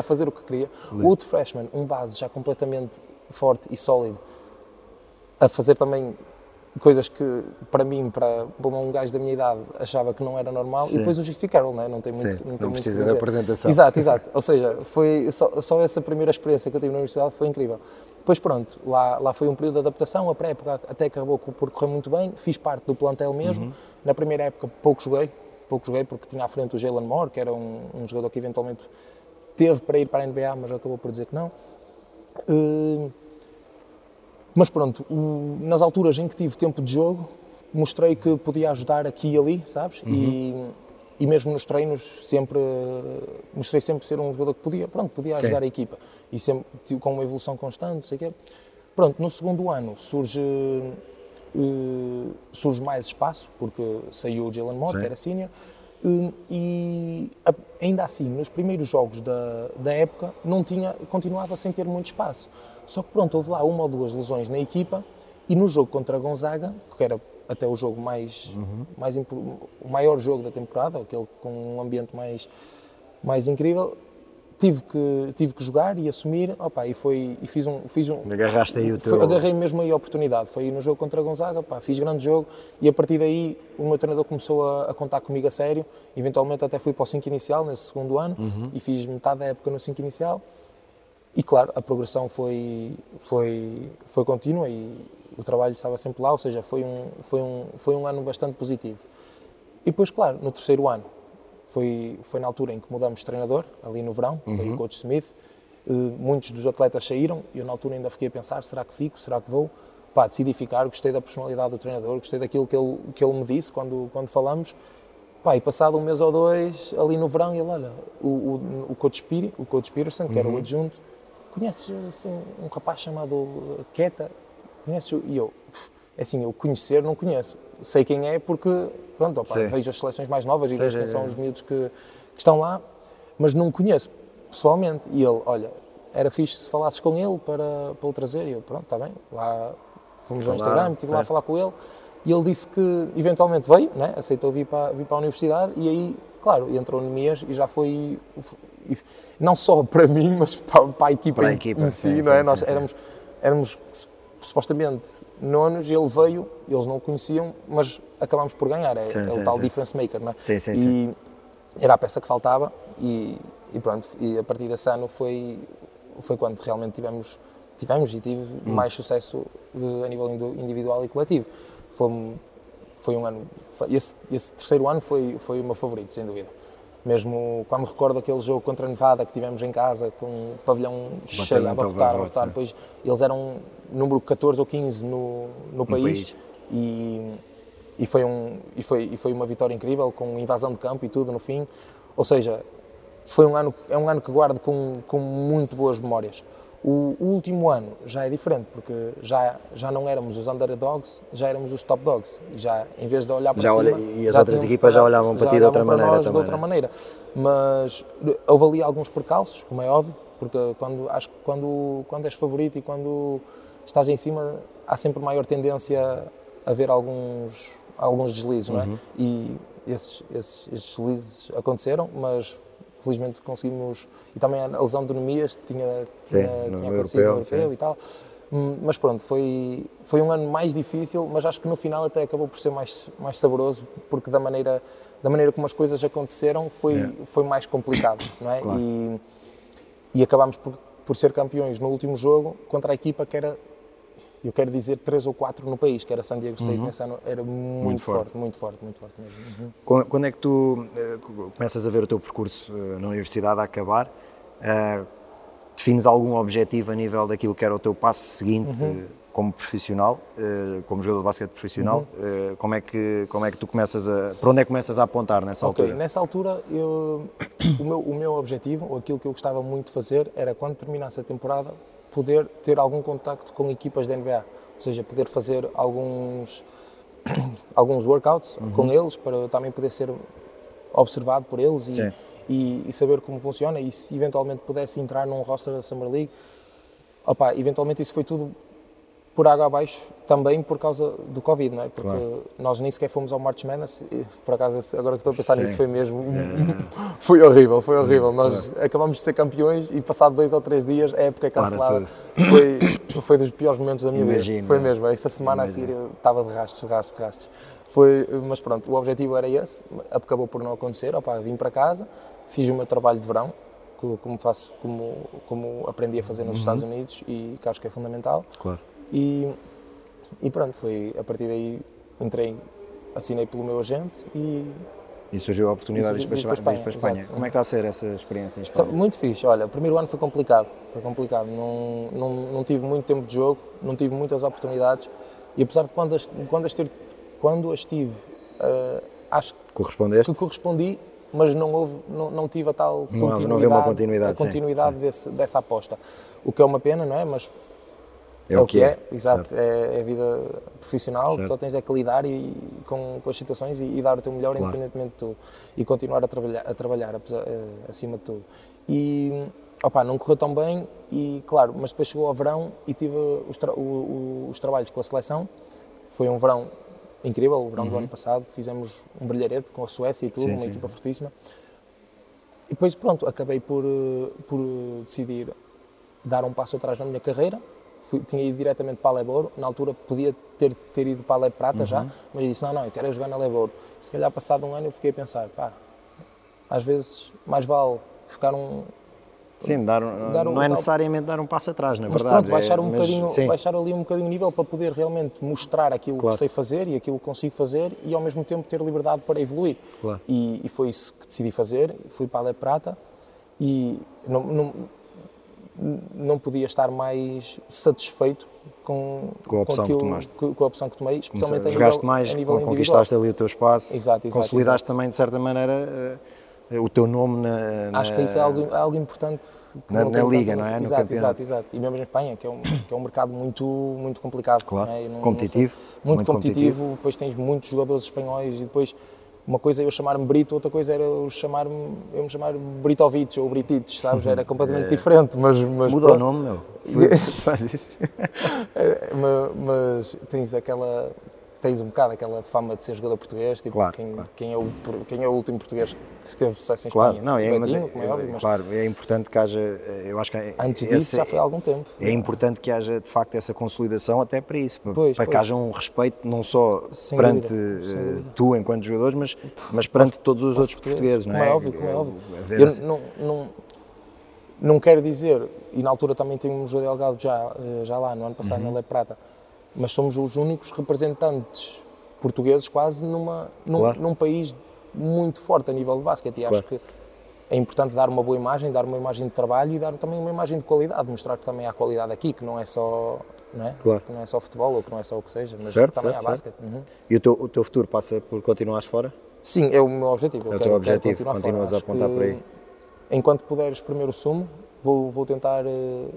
Speaker 3: a, fazer o que queria. O outro freshman, um base já completamente forte e sólido, a fazer também coisas que para mim, para, um gajo da minha idade, achava que não era normal. Sim. E depois o G.C. Carroll, não, é? não tem muito,
Speaker 2: Sim,
Speaker 3: não,
Speaker 2: tem não
Speaker 3: muito
Speaker 2: precisa de apresentação.
Speaker 3: Exato, exato. Ou seja, foi só, só, essa primeira experiência que eu tive na universidade foi incrível. Depois pronto, lá, lá foi um período de adaptação, a pré-época até acabou por correr muito bem, fiz parte do plantel mesmo. Uhum. Na primeira época pouco joguei, pouco joguei porque tinha à frente o Jalen Moore, que era um, um jogador que eventualmente teve para ir para a NBA, mas acabou por dizer que não. Uh, mas pronto, nas alturas em que tive tempo de jogo, mostrei que podia ajudar aqui e ali, sabes? Uhum. E, e mesmo nos treinos sempre mostrei sempre ser um jogador que podia, pronto, podia ajudar Sim. a equipa e sempre com uma evolução constante, sei quê. Pronto, no segundo ano surge uh, surge mais espaço porque saiu o Jalen Sim. que era senior. Uh, e a, ainda assim, nos primeiros jogos da, da época, não tinha, continuava sem ter muito espaço. Só que pronto, houve lá uma ou duas lesões na equipa e no jogo contra a Gonzaga, que era até o jogo mais, uhum. mais o maior jogo da temporada, aquele com um ambiente mais, mais incrível, tive que, tive que jogar e assumir, opa, e, foi, e fiz um... Fiz um
Speaker 2: Agarraste aí o teu...
Speaker 3: Foi, agarrei mesmo aí a oportunidade, foi no jogo contra a Gonzaga, opa, fiz grande jogo e a partir daí o meu treinador começou a, a contar comigo a sério, eventualmente até fui para o 5 inicial nesse segundo ano uhum. e fiz metade da época no 5 inicial e claro, a progressão foi, foi, foi contínua e o trabalho estava sempre lá, ou seja, foi um, foi um, foi um ano bastante positivo. E depois, claro, no terceiro ano, foi, foi na altura em que mudamos de treinador, ali no verão, uhum. foi o Coach Smith. Uh, muitos dos atletas saíram e eu na altura ainda fiquei a pensar, será que fico, será que vou? Pá, decidi ficar, gostei da personalidade do treinador, gostei daquilo que ele, que ele me disse quando, quando falamos. Pá, e passado um mês ou dois, ali no verão, ele, olha, o, o, o Coach, Piri, o Coach Peterson, que uhum. era o uhum. adjunto, conheces assim, um rapaz chamado Keta? Conheces? E eu, é assim, eu conhecer não conheço. Sei quem é porque, pronto, opa, vejo as seleções mais novas e vejo quem são os miúdos que, que, estão lá, mas não conheço pessoalmente. E ele, olha, era fixe se falasses com ele para, para o trazer. E eu, pronto, está bem. Lá fomos ao Instagram, estive lá a é. falar com ele. E ele disse que eventualmente veio, né? aceitou vir para, vir para a universidade e aí, claro, entrou no MES e já foi não só para mim, mas para, para a equipa, para a equipa em si, sim, não é? Sim, Nós sim, éramos, éramos supostamente nonos ele veio, eles não o conheciam, mas acabámos por ganhar, é, é o tal difference maker, não é?
Speaker 2: Sim, sim,
Speaker 3: e era a peça que faltava e, e pronto, e a partir desse ano foi, foi quando realmente tivemos, tivemos e tive
Speaker 2: Hum.
Speaker 3: mais sucesso eh, a nível individual e coletivo. Foi, foi um ano, esse, esse terceiro ano foi, foi o meu favorito, sem dúvida. Mesmo quando me recordo aquele jogo contra a Nevada que tivemos em casa, com o pavilhão cheio a abarrotar, a depois eles eram número 14 ou 15 no, no, país,
Speaker 2: país.
Speaker 3: E, e, foi um, e, foi, e foi uma vitória incrível, com invasão de campo e tudo no fim. Ou seja, foi um ano, é um ano que guardo com, com muito boas memórias. O, o último ano já é diferente, porque já, já não éramos os underdogs, já éramos os top dogs. E já, em vez de olhar para
Speaker 2: Já
Speaker 3: cima...
Speaker 2: olha- e as outras equipas já olhavam para ti de outra maneira
Speaker 3: nós de
Speaker 2: também,
Speaker 3: outra
Speaker 2: né?
Speaker 3: maneira. Mas houve ali alguns percalços, como é óbvio, porque quando, acho que quando, quando és favorito e quando estás em cima, há sempre maior tendência a ver alguns, alguns deslizes, não é?
Speaker 2: Uhum.
Speaker 3: E esses, esses, esses deslizes aconteceram, mas felizmente conseguimos. E também a lesão de Nemias tinha, tinha, tinha acontecido no
Speaker 2: europeu,
Speaker 3: europeu
Speaker 2: sim.
Speaker 3: e tal. Hum, Mas pronto, foi, foi um ano mais difícil, mas acho que no final até acabou por ser mais, mais saboroso, porque da maneira, da maneira como as coisas aconteceram foi, foi mais complicado, não é?
Speaker 2: Claro.
Speaker 3: E, e acabámos por, por ser campeões no último jogo contra a equipa que era, eu quero dizer, três ou quatro no país, que era San Diego State nesse ano, era muito,
Speaker 2: forte.
Speaker 3: forte. muito forte, muito forte mesmo. Uhum.
Speaker 2: Quando quando é que tu eh, começas a ver o teu percurso eh, na universidade a acabar? eh, defines algum objetivo a nível daquilo que era o teu passo seguinte
Speaker 3: Uhum.
Speaker 2: como profissional, como jogador de basquete profissional?
Speaker 3: Uhum.
Speaker 2: Como, é que, como é que tu começas a. Para onde é que começas a apontar nessa
Speaker 3: Ok,
Speaker 2: altura?
Speaker 3: nessa altura eu, o, meu, o meu objetivo, ou aquilo que eu gostava muito de fazer, era quando terminasse a temporada, poder ter algum contacto com equipas da NBA. Ou seja, poder fazer alguns, alguns workouts
Speaker 2: Uhum.
Speaker 3: com eles, para também poder ser observado por eles e, e, e saber como funciona. E se eventualmente pudesse entrar num roster da Summer League, opa, eventualmente isso foi tudo por água abaixo também por causa do Covid, não é? Porque
Speaker 2: Claro.
Speaker 3: nós nem sequer fomos ao March Madness, por acaso agora que estou a pensar
Speaker 2: Sim.
Speaker 3: nisso foi mesmo, foi horrível, foi horrível. Nós acabamos de ser campeões e passado dois ou três dias a época é cancelada. Foi, foi dos piores momentos da minha
Speaker 2: Imagino,
Speaker 3: vida. Foi
Speaker 2: é.
Speaker 3: mesmo, essa semana
Speaker 2: Imagino.
Speaker 3: a seguir eu estava de rastros, de rastros, de rastros. Foi, mas pronto, o objetivo era esse, acabou por não acontecer, opá, vim para casa, fiz o meu trabalho de verão, co- como faço, como, como aprendi a fazer
Speaker 2: Uhum.
Speaker 3: nos Estados Unidos e que acho que é fundamental.
Speaker 2: Claro.
Speaker 3: E, e pronto, foi a partir daí entrei, assinei pelo meu agente e
Speaker 2: E surgiu a oportunidade de ir para,
Speaker 3: surgiu- de ir
Speaker 2: Espanha.
Speaker 3: para
Speaker 2: para
Speaker 3: Espanha,
Speaker 2: Espanha.
Speaker 3: exato.
Speaker 2: Como é que está a ser essa experiência em Espanha?
Speaker 3: Muito fixe, olha, o primeiro ano foi complicado, foi complicado, não, não, não tive muito tempo de jogo, não tive muitas oportunidades e apesar de quando as, quando as, ter, quando as tive, eh, acho
Speaker 2: Correspondeste?
Speaker 3: que correspondi, mas não, houve, não, não tive a tal
Speaker 2: Não houve-
Speaker 3: continuidade,
Speaker 2: não havia uma continuidade,
Speaker 3: a
Speaker 2: sim,
Speaker 3: continuidade desse- dessa aposta, o que é uma pena, não é? Mas
Speaker 2: É o que é.
Speaker 3: exato,
Speaker 2: certo.
Speaker 3: é, é a vida profissional,
Speaker 2: Certo.
Speaker 3: só tens é que lidar e, com, com as situações e, e dar o teu melhor
Speaker 2: Claro.
Speaker 3: independentemente de tudo e continuar a trabalhar, a trabalhar apesar, eh, acima de tudo. E opa, não correu tão bem e claro, mas depois chegou ao verão e tive os, tra- o- o- os trabalhos com a seleção, foi um verão incrível, o verão do ano passado, fizemos um brilharete com a Suécia e tudo,
Speaker 2: Uhum. Sim,
Speaker 3: uma
Speaker 2: sim.
Speaker 3: equipa fortíssima. E depois pronto, acabei por, eh, por decidir dar um passo atrás na minha carreira. Fui, tinha ido diretamente para a Leboro. Na altura podia ter, ter ido para a Leb Prata já,
Speaker 2: Uhum.
Speaker 3: mas eu disse: não, não, eu quero é jogar na Leboro. Se calhar, passado um ano, eu fiquei a pensar: pá, às vezes mais vale ficar um.
Speaker 2: Sim, dar, um-
Speaker 3: Dar um
Speaker 2: não é
Speaker 3: tal-
Speaker 2: necessariamente dar um passo atrás, na
Speaker 3: Mas
Speaker 2: verdade.
Speaker 3: pronto, baixar,
Speaker 2: é-
Speaker 3: um
Speaker 2: mas,
Speaker 3: bocadinho,
Speaker 2: sim,
Speaker 3: baixar ali um bocadinho o nível para poder realmente mostrar aquilo
Speaker 2: Claro.
Speaker 3: que sei fazer e aquilo que consigo fazer e ao mesmo tempo ter liberdade para evoluir.
Speaker 2: Claro.
Speaker 3: E, e foi isso que decidi fazer. Fui para a Le Prata e não, não, não podia estar mais satisfeito com,
Speaker 2: Com a opção que
Speaker 3: aquilo,
Speaker 2: tomaste.
Speaker 3: com, com a opção que tomei, especialmente a
Speaker 2: jogaste
Speaker 3: nível,
Speaker 2: mais,
Speaker 3: a nível
Speaker 2: conquistaste ali o teu espaço,
Speaker 3: Exato, exato,
Speaker 2: consolidaste
Speaker 3: exato.
Speaker 2: também, de certa maneira, eh, o teu nome na,
Speaker 3: Acho
Speaker 2: na-
Speaker 3: que isso é algo, algo importante. que
Speaker 2: Na-
Speaker 3: não
Speaker 2: na liga, não é? No
Speaker 3: Exato,
Speaker 2: campeonato.
Speaker 3: exato, exato. E mesmo em Espanha, que é um, que é um mercado muito, muito complicado.
Speaker 2: Claro.
Speaker 3: não é? Não- não
Speaker 2: Competitivo,
Speaker 3: sei. muito,
Speaker 2: muito
Speaker 3: competitivo, depois tens muitos jogadores espanhóis e depois uma coisa é eu chamar-me Brito, outra coisa era eu chamar-me, eu me chamar Britovic ou Britites, sabes? Era completamente diferente, mas, mas
Speaker 2: É. Muda o nome, meu. Faz isso.
Speaker 3: É, ma- mas tens aquela tens um bocado aquela fama de ser jogador português, tipo,
Speaker 2: Claro,
Speaker 3: quem,
Speaker 2: claro.
Speaker 3: Quem, é o, quem é o último português que teve sucesso em
Speaker 2: Claro,
Speaker 3: Espanha?
Speaker 2: não, é,
Speaker 3: O
Speaker 2: mas, é,
Speaker 3: Betinho, é óbvio, mas
Speaker 2: claro, é importante que haja, eh, eu acho que é-
Speaker 3: antes
Speaker 2: esse-
Speaker 3: disso já foi há algum tempo.
Speaker 2: É importante que haja de facto essa consolidação até para isso, para,
Speaker 3: Pois,
Speaker 2: para que
Speaker 3: pois.
Speaker 2: haja um respeito não só
Speaker 3: Sem
Speaker 2: perante
Speaker 3: dúvida,
Speaker 2: eh, tu enquanto jogadores, mas, mas perante todos os outros portugueses, não
Speaker 3: como
Speaker 2: é?
Speaker 3: é óbvio, como é óbvio. Eu
Speaker 2: essa-
Speaker 3: não, não, não quero dizer, e na altura também tínhamos o José Delgado já, eh, já lá, no ano passado,
Speaker 2: Uhum.
Speaker 3: na Lei Prata, mas somos os únicos representantes portugueses quase numa, num,
Speaker 2: Claro.
Speaker 3: num país muito forte a nível de basquete e acho que é importante dar uma boa imagem, dar uma imagem de trabalho e dar também uma imagem de qualidade, mostrar que também há qualidade aqui, que não é só, não é?
Speaker 2: Claro.
Speaker 3: Que não é só futebol ou que não é só o que seja, mas
Speaker 2: Certo,
Speaker 3: também
Speaker 2: certo,
Speaker 3: há basquete. Uhum.
Speaker 2: E o teu, o teu futuro passa por continuares fora?
Speaker 3: Sim, é o meu objetivo.
Speaker 2: É o
Speaker 3: quero,
Speaker 2: teu objetivo,
Speaker 3: quero continuar
Speaker 2: continuas
Speaker 3: fora.
Speaker 2: a apontar por aí.
Speaker 3: Enquanto puder espremer o sumo, vou, vou tentar eh,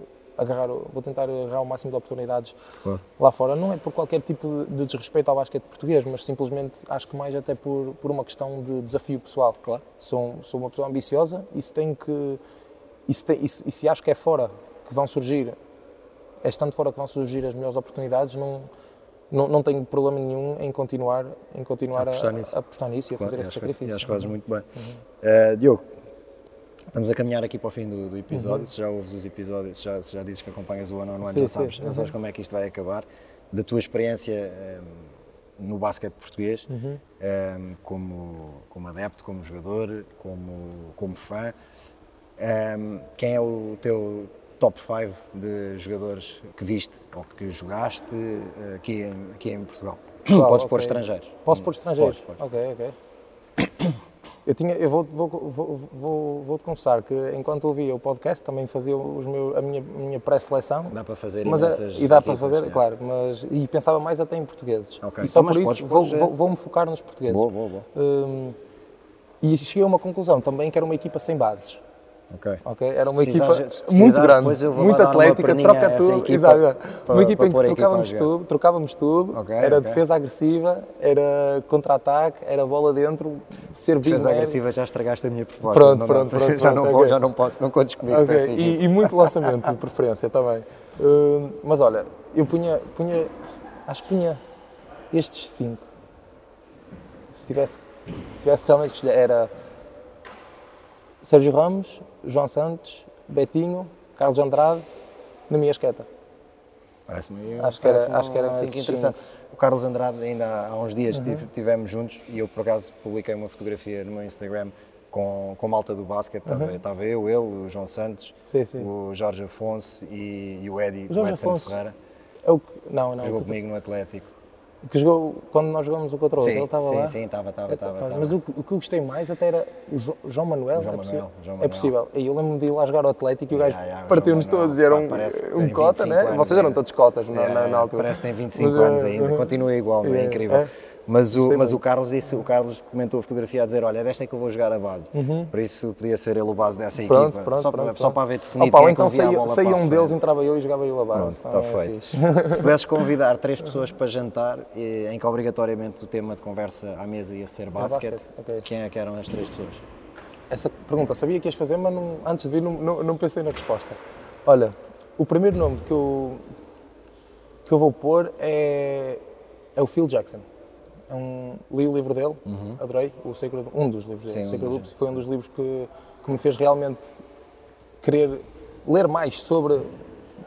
Speaker 3: agarrar, vou tentar agarrar o máximo de oportunidades
Speaker 2: Claro.
Speaker 3: lá fora. Não é por qualquer tipo de, de desrespeito ao basquete português, mas simplesmente acho que mais até por, por uma questão de desafio pessoal. Claro. Sou, sou uma pessoa ambiciosa e se tenho que e se, tem- e se- e se acho que é fora que vão surgir, é estando fora que vão surgir as melhores oportunidades, não não, não tenho problema nenhum em continuar, em continuar a,
Speaker 2: Apostar nisso.
Speaker 3: a apostar nisso e a
Speaker 2: Claro,
Speaker 3: fazer esse
Speaker 2: que-
Speaker 3: sacrifício.
Speaker 2: e acho que fazes muito bem.
Speaker 3: Uhum.
Speaker 2: Eh, Diogo, estamos a caminhar aqui para o fim do, do episódio.
Speaker 3: Uhum.
Speaker 2: Se já ouves os episódios, se já, se já dizes que acompanhas o on One,
Speaker 3: Sim,
Speaker 2: já sabes,
Speaker 3: uhum.
Speaker 2: sabes como é que isto vai acabar. Da tua experiência eh, no basquete português,
Speaker 3: Uhum.
Speaker 2: eh, como, como adepto, como jogador, como, como fã, eh, quem é o teu top 5 de jogadores que viste ou que jogaste eh, aqui, em, aqui em Portugal?
Speaker 3: Claro,
Speaker 2: Podes pôr
Speaker 3: ok.
Speaker 2: estrangeiros.
Speaker 3: Posso pôr estrangeiros?
Speaker 2: Podes, podes.
Speaker 3: Ok, ok. Eu, tinha, eu vou, vou, vou, vou, vou-te confessar que enquanto ouvia o podcast também fazia os meus, a minha, minha pré-seleção.
Speaker 2: Dá para fazer
Speaker 3: Mas, é-
Speaker 2: imensas
Speaker 3: e dá para fazer,
Speaker 2: é.
Speaker 3: claro, mas, e pensava mais até em portugueses.
Speaker 2: Ok.
Speaker 3: E só
Speaker 2: Então,
Speaker 3: por isso
Speaker 2: pôr
Speaker 3: vou, vou, vou-me focar nos portugueses.
Speaker 2: Boa, boa, boa.
Speaker 3: Hum, e cheguei a uma conclusão também que era uma equipa sem bases.
Speaker 2: Ok.
Speaker 3: ok? Era uma equipa muito grande,
Speaker 2: depois eu vou
Speaker 3: muito atlética, troca tudo. exato, uma equipa em que trocávamos tudo, trocávamos tudo,
Speaker 2: Ok,
Speaker 3: era
Speaker 2: ok.
Speaker 3: defesa agressiva, era contra-ataque, era bola dentro, ser big
Speaker 2: Defesa
Speaker 3: man.
Speaker 2: agressiva já estragaste a minha proposta.
Speaker 3: Pronto,
Speaker 2: não
Speaker 3: pronto,
Speaker 2: para-
Speaker 3: pronto,
Speaker 2: já,
Speaker 3: pronto,
Speaker 2: não vou, já não posso, não contes comigo para essa.
Speaker 3: E, e muito lançamento de preferência também. Hum, mas olha, eu punha, punha, acho que punha estes cinco. Se tivesse, se tivesse realmente que escolher, era Sérgio Ramos, João Santos, Betinho, Carlos Andrade, na minha esqueta.
Speaker 2: Parece-me
Speaker 3: Acho que era-
Speaker 2: parece-me
Speaker 3: acho que era
Speaker 2: um cinco interessante. O Carlos Andrade, ainda há uns dias
Speaker 3: Uhum.
Speaker 2: tive- tivemos juntos e eu por acaso publiquei uma fotografia no meu Instagram com, com malta do basquete. Estava, estava eu, ele, o João Santos,
Speaker 3: Uhum. Sim, sim.
Speaker 2: o Jorge Afonso e, e o Eddie,
Speaker 3: O Jorge
Speaker 2: o Edson
Speaker 3: Afonso
Speaker 2: Ferreira,
Speaker 3: É o que, não, não,
Speaker 2: jogou comigo no Atlético.
Speaker 3: O que jogou quando nós jogamos o contra o outro,
Speaker 2: Sim,
Speaker 3: ele estava
Speaker 2: sim,
Speaker 3: lá.
Speaker 2: sim, estava, estava,
Speaker 3: É
Speaker 2: estava. estava.
Speaker 3: Mas o, que- o que eu gostei mais até era o Jo- João Manuel.
Speaker 2: João
Speaker 3: é possível?
Speaker 2: Manuel, João
Speaker 3: É
Speaker 2: Manuel.
Speaker 3: possível. E eu lembro-me de ir lá jogar ao Atlético e o gajo
Speaker 2: ya, o
Speaker 3: partiu-nos
Speaker 2: João
Speaker 3: todos. Era
Speaker 2: pá,
Speaker 3: um,
Speaker 2: que
Speaker 3: um cota,
Speaker 2: 25
Speaker 3: né?
Speaker 2: anos,
Speaker 3: Vocês eram
Speaker 2: é.
Speaker 3: todos cotas na,
Speaker 2: É,
Speaker 3: na,
Speaker 2: é,
Speaker 3: na altura.
Speaker 2: Parece que tem 25
Speaker 3: Mas,
Speaker 2: anos ainda, continua igual, é,
Speaker 3: É,
Speaker 2: incrível.
Speaker 3: É.
Speaker 2: Mas, o, mas o. Carlos disse, o Carlos comentou a fotografia a dizer, olha, é desta é que eu vou jogar a base. Por isso podia ser ele o base dessa
Speaker 3: Uhum. Pronto,
Speaker 2: equipa.
Speaker 3: pronto,
Speaker 2: só,
Speaker 3: pronto,
Speaker 2: só
Speaker 3: pronto.
Speaker 2: para haver definido
Speaker 3: Opa,
Speaker 2: quem é
Speaker 3: então saía,
Speaker 2: para
Speaker 3: um deles, entrava eu e jogava eu a base.
Speaker 2: está
Speaker 3: Também é
Speaker 2: feito. Se pudesses convidar três pessoas para jantar, eh, em que obrigatoriamente o tema de conversa à mesa ia ser basquete,
Speaker 3: basquete, ok.
Speaker 2: quem é que eram as três pessoas?
Speaker 3: Essa pergunta sabia que ias fazer, mas não- antes de vir não, não, não pensei na resposta. Olha, o primeiro nome que eu, que eu vou pôr é, é o Phil Jackson. É um, li o livro dele, adorei, o Sacred, um dos livros dele,
Speaker 2: Uhum. Sim, um
Speaker 3: Sacred Loops, foi um dos livros que, que me fez realmente querer ler mais sobre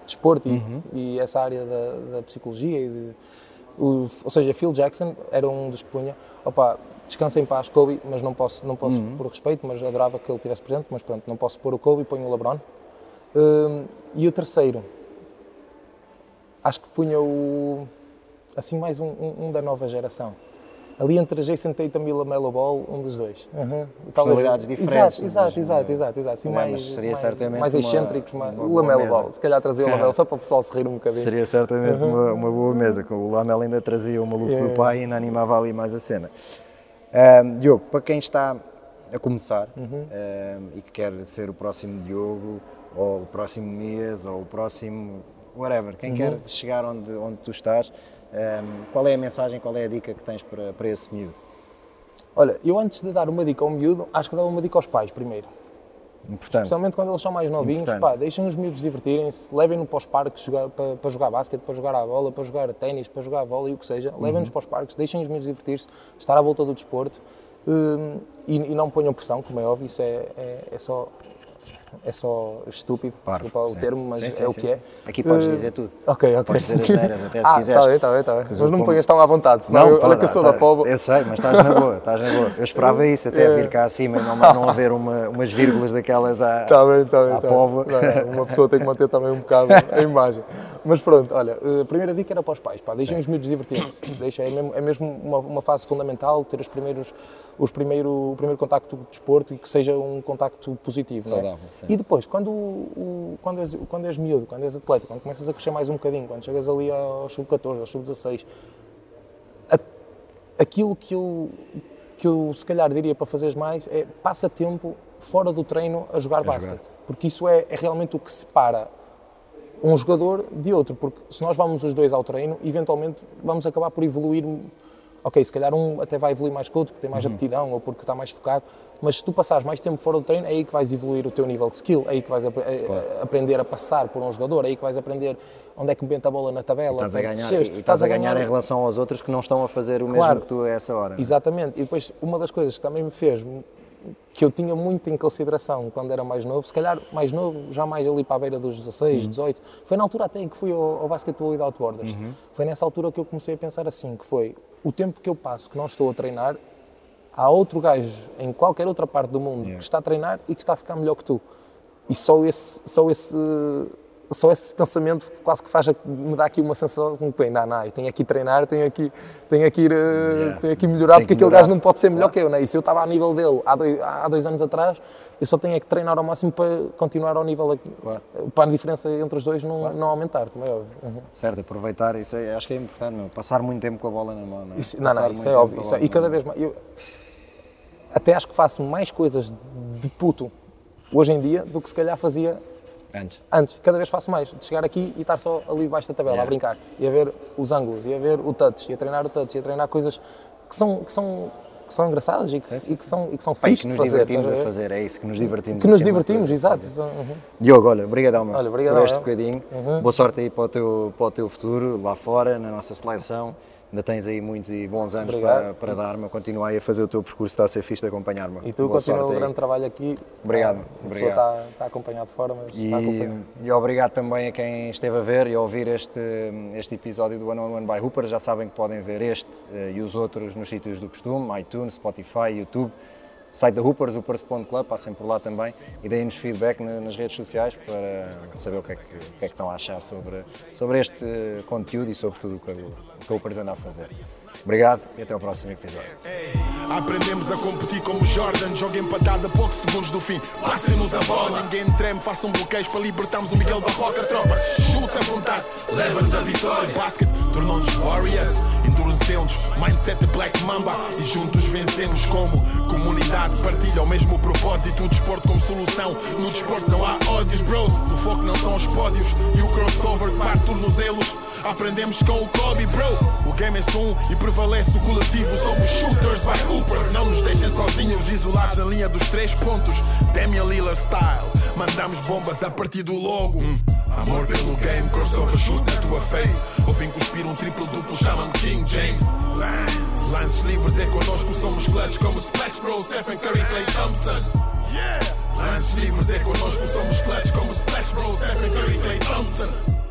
Speaker 3: desporto e,
Speaker 2: Uhum.
Speaker 3: e essa área da, da psicologia e de, o- ou seja, Phil Jackson era um dos que punha, opa, descansa em paz Kobe, mas não posso, não posso
Speaker 2: Uhum.
Speaker 3: por respeito, mas adorava que ele tivesse presente, mas pronto, não posso pôr o Kobe, ponho o LeBron. Hum, e o terceiro, acho que punha o, assim, mais um, um- um da nova geração. Ali entre Jason Tatum e Lamelo Ball, um dos dois. Uhum.
Speaker 2: Personalidades diferentes,
Speaker 3: Exato, exato, exato, exato,
Speaker 2: Não,
Speaker 3: mais,
Speaker 2: seria
Speaker 3: mais,
Speaker 2: certamente
Speaker 3: mais
Speaker 2: uma-
Speaker 3: excêntricos, mais,
Speaker 2: uma
Speaker 3: o
Speaker 2: boa
Speaker 3: Lamelo. Ball. Se calhar trazia o Lamelo só para o pessoal se rir um bocadinho.
Speaker 2: Seria certamente uma, uma boa mesa, com o Lamel ainda trazia o maluco do pai e ainda animava ali mais a cena. Ahm, Diogo, para quem está a começar
Speaker 3: Uhum.
Speaker 2: ahm, e que quer ser o próximo Diogo, ou o próximo Mias, ou o próximo whatever, quem
Speaker 3: Uhum.
Speaker 2: quer chegar onde, onde tu estás, ahm, qual é a mensagem, qual é a dica que tens para, para esse miúdo?
Speaker 3: Olha, eu antes de dar uma dica ao miúdo, acho que dava uma dica aos pais primeiro.
Speaker 2: Importante.
Speaker 3: Especialmente quando eles são mais novinhos, pá, deixem os miúdos divertirem-se, levem-no para os parques jogar- para, para jogar basquete, para jogar à bola, para jogar ténis, para jogar vôlei, o que seja. Levem-nos para os parques, deixem os miúdos divertir-se, estar à volta do desporto hum, e, e não ponham pressão, como é óbvio, isso é, é, é só. É só estúpido,
Speaker 2: Parvo,
Speaker 3: desculpa o
Speaker 2: sim.
Speaker 3: termo, mas
Speaker 2: Sim,
Speaker 3: é
Speaker 2: sim,
Speaker 3: o
Speaker 2: sim,
Speaker 3: que é.
Speaker 2: sim. Aqui podes
Speaker 3: Eh,
Speaker 2: dizer tudo.
Speaker 3: Ok, ok.
Speaker 2: Podes dizer as neiras até se
Speaker 3: ah,
Speaker 2: quiseres.
Speaker 3: Está bem, está bem, está bem. Mas não me ponhas tão à vontade, senão eu, olha que eu sou
Speaker 2: tá-
Speaker 3: da povo.
Speaker 2: Eu sei, mas estás na boa, estás na boa. Eu esperava isso, até vir cá acima e não, não haver uma, umas vírgulas daquelas à,
Speaker 3: Está bem, está bem.
Speaker 2: à
Speaker 3: tá. Não, Uma pessoa tem que manter também um bocado a imagem. Mas pronto, olha, a primeira dica era para os pais, pá, deixem os miúdos divertirem. Deixa, é mesmo, é mesmo uma, uma fase fundamental ter os primeiros, os primeiro, o primeiro contacto com o desporto e que seja um contacto positivo. não é?
Speaker 2: Sim.
Speaker 3: E depois, quando, o- quando, és, quando és miúdo, quando és atleta, quando começas a crescer mais um bocadinho, quando chegas ali aos sub-14, aos sub-16, aquilo que eu, que eu se calhar diria para fazeres mais é passa tempo fora do treino a jogar basquete. Porque isso é, é realmente o que separa um jogador de outro. Porque se nós vamos os dois ao treino, eventualmente vamos acabar por evoluir. Ok, se calhar um até vai evoluir mais que o outro, porque tem mais aptidão ou porque está mais focado. Mas se tu passares mais tempo fora do treino, é aí que vais evoluir o teu nível de skill, é aí que vais a- a- aprender a passar por um jogador, é aí que vais aprender onde é que movimenta a bola na tabela.
Speaker 2: Estás a
Speaker 3: do
Speaker 2: ganhar, e estás a ganhar em relação aos outros que não estão a fazer o mesmo
Speaker 3: Claro.
Speaker 2: que tu a essa hora. não é?
Speaker 3: Exatamente. E depois, uma das coisas que também me fez, que eu tinha muito em consideração quando era mais novo, se calhar mais novo, já mais ali para a beira dos 16, 18, foi na altura até em que fui ao, ao Basketball Without Borders. Foi nessa altura que eu comecei a pensar assim, que foi o tempo que eu passo que não estou a treinar, há outro gajo em qualquer outra parte do mundo que está a treinar e que está a ficar melhor que tu. E só esse, só esse, só esse pensamento quase que faz, me dá aqui uma sensação de que, não, não, eu tenho aqui treinar, tenho aqui, tenho aqui ir, eh,
Speaker 2: Yeah.
Speaker 3: tenho aqui melhorar, porque aquele gajo não pode ser melhor que eu, né? E se eu estava a nível dele há dois, há dois anos atrás, eu só tenho é que treinar ao máximo para continuar ao nível, aqui,
Speaker 2: Claro.
Speaker 3: para a diferença entre os dois não, não aumentar, como é óbvio. Uhum.
Speaker 2: Certo, aproveitar, isso é- acho que é importante, meu, passar muito tempo com a bola na mão. Não, é?
Speaker 3: Isso, não, não,
Speaker 2: muito
Speaker 3: isso é óbvio. isso é- e cada vez mais. Eu até acho que faço mais coisas de puto hoje em dia do que se calhar fazia.
Speaker 2: Antes.
Speaker 3: antes. Cada vez faço mais. De chegar aqui e estar só ali debaixo da tabela
Speaker 2: Yeah.
Speaker 3: a brincar. E a ver os ângulos, e a ver o touch, e a treinar o touch, e a treinar coisas que são, que são, que são engraçadas e que, e que são, e que são fixes
Speaker 2: que nos
Speaker 3: fazer.
Speaker 2: divertimos a fazer, é isso, que nos divertimos.
Speaker 3: Que nos divertimos, exato. Uhum.
Speaker 2: Diogo, olha, obrigadão, meu,
Speaker 3: Olha, obrigado,
Speaker 2: por este bocadinho.
Speaker 3: Uhum.
Speaker 2: Boa sorte aí para o, teu, para o teu futuro, lá fora, na nossa seleção. Ainda tens aí muitos e bons anos para,
Speaker 3: Obrigado.
Speaker 2: para dar-me. Continua aí a fazer o teu percurso, está a ser fixe de acompanhar-me.
Speaker 3: E tu
Speaker 2: Boa
Speaker 3: continua o
Speaker 2: aí.
Speaker 3: grande trabalho aqui.
Speaker 2: Obrigado,
Speaker 3: Ah, A
Speaker 2: obrigado.
Speaker 3: está, está acompanhado de fora, mas está
Speaker 2: E,
Speaker 3: acompanhado.
Speaker 2: e obrigado também a quem esteve a ver e a ouvir este, este episódio do One on One by Hooper. Já sabem que podem ver este eh, e os outros nos sítios do costume, iTunes, Spotify, YouTube, site da Hoopers, hoopers.club, passem por lá também e deem-nos feedback na- nas redes sociais para saber o que é que, que, é que estão a achar sobre, sobre este conteúdo e sobre tudo o que, o que a Hoopers anda a fazer. Obrigado e até ao próximo episódio.
Speaker 1: Aprendemos a competir como Jordan, joga empatada a poucos segundos do fim. Passem-nos a bola, ninguém treme, façam bloqueios para libertarmos o Miguel Barroca. Tropa, chuta à vontade, leva-nos a vitória. Basket tornou-nos Warriors, endurecemos, mindset Black Mamba e juntos vencemos como comunidade. Partilha o mesmo propósito, o desporto como solução. No desporto não há ódios, bros. O foco não são os pódios e o crossover que parte tornozelos. Aprendemos com o Kobe, bro. O game é só um e prevalece o coletivo. Somos shooters by hoopers. Não nos deixem sozinhos, isolados na linha dos três pontos. Damian Lillard style. Mandamos bombas a partir do logo. Hum. Amor pelo game, crossover shoot na tua face. Ouvem cuspir um triplo duplo, chama-me King James. Lance. Lances livres é connosco, somos clutch como Splash Bros, Stephen Curry, Clay Thompson. Lances livres é connosco, somos clutch como Splash Bros, Stephen Curry, Clay Thompson.